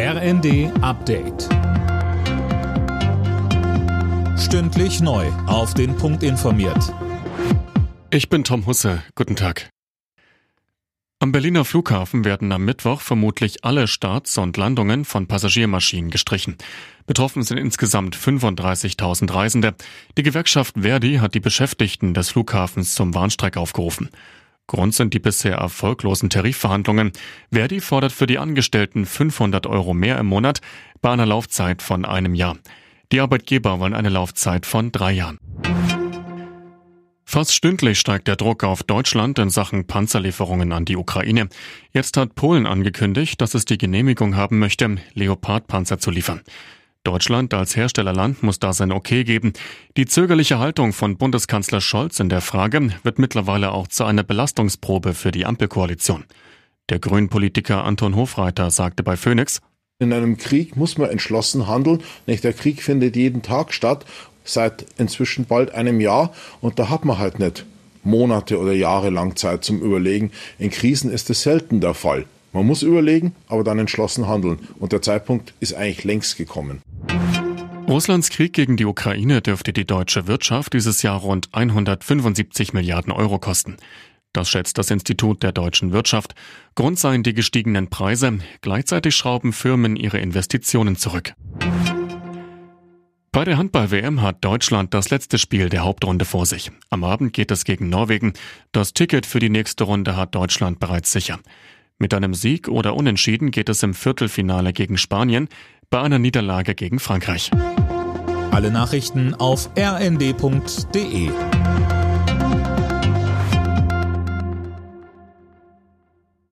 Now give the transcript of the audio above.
RND Update. Stündlich neu. Auf den Punkt informiert. Ich bin Tom Husse. Guten Tag. Am Berliner Flughafen werden am Mittwoch vermutlich alle Starts und Landungen von Passagiermaschinen gestrichen. Betroffen sind insgesamt 35.000 Reisende. Die Gewerkschaft Verdi hat die Beschäftigten des Flughafens zum Warnstreik aufgerufen. Grund sind die bisher erfolglosen Tarifverhandlungen. Verdi fordert für die Angestellten 500 Euro mehr im Monat bei einer Laufzeit von einem Jahr. Die Arbeitgeber wollen eine Laufzeit von drei Jahren. Fast stündlich steigt der Druck auf Deutschland in Sachen Panzerlieferungen an die Ukraine. Jetzt hat Polen angekündigt, dass es die Genehmigung haben möchte, Leopardpanzer zu liefern. Deutschland als Herstellerland muss da sein Okay geben. Die zögerliche Haltung von Bundeskanzler Scholz in der Frage wird mittlerweile auch zu einer Belastungsprobe für die Ampelkoalition. Der Grünen-Politiker Anton Hofreiter sagte bei Phoenix, in einem Krieg muss man entschlossen handeln. Nicht? Der Krieg findet jeden Tag statt, seit inzwischen bald einem Jahr. Und da hat man halt nicht Monate oder Jahre lang Zeit zum Überlegen. In Krisen ist es selten der Fall. Man muss überlegen, aber dann entschlossen handeln. Und der Zeitpunkt ist eigentlich längst gekommen. Russlands Krieg gegen die Ukraine dürfte die deutsche Wirtschaft dieses Jahr rund 175 Milliarden Euro kosten. Das schätzt das Institut der deutschen Wirtschaft. Grund seien die gestiegenen Preise. Gleichzeitig schrauben Firmen ihre Investitionen zurück. Bei der Handball-WM hat Deutschland das letzte Spiel der Hauptrunde vor sich. Am Abend geht es gegen Norwegen. Das Ticket für die nächste Runde hat Deutschland bereits sicher. Mit einem Sieg oder Unentschieden geht es im Viertelfinale gegen Spanien, bei einer Niederlage gegen Frankreich. Alle Nachrichten auf rnd.de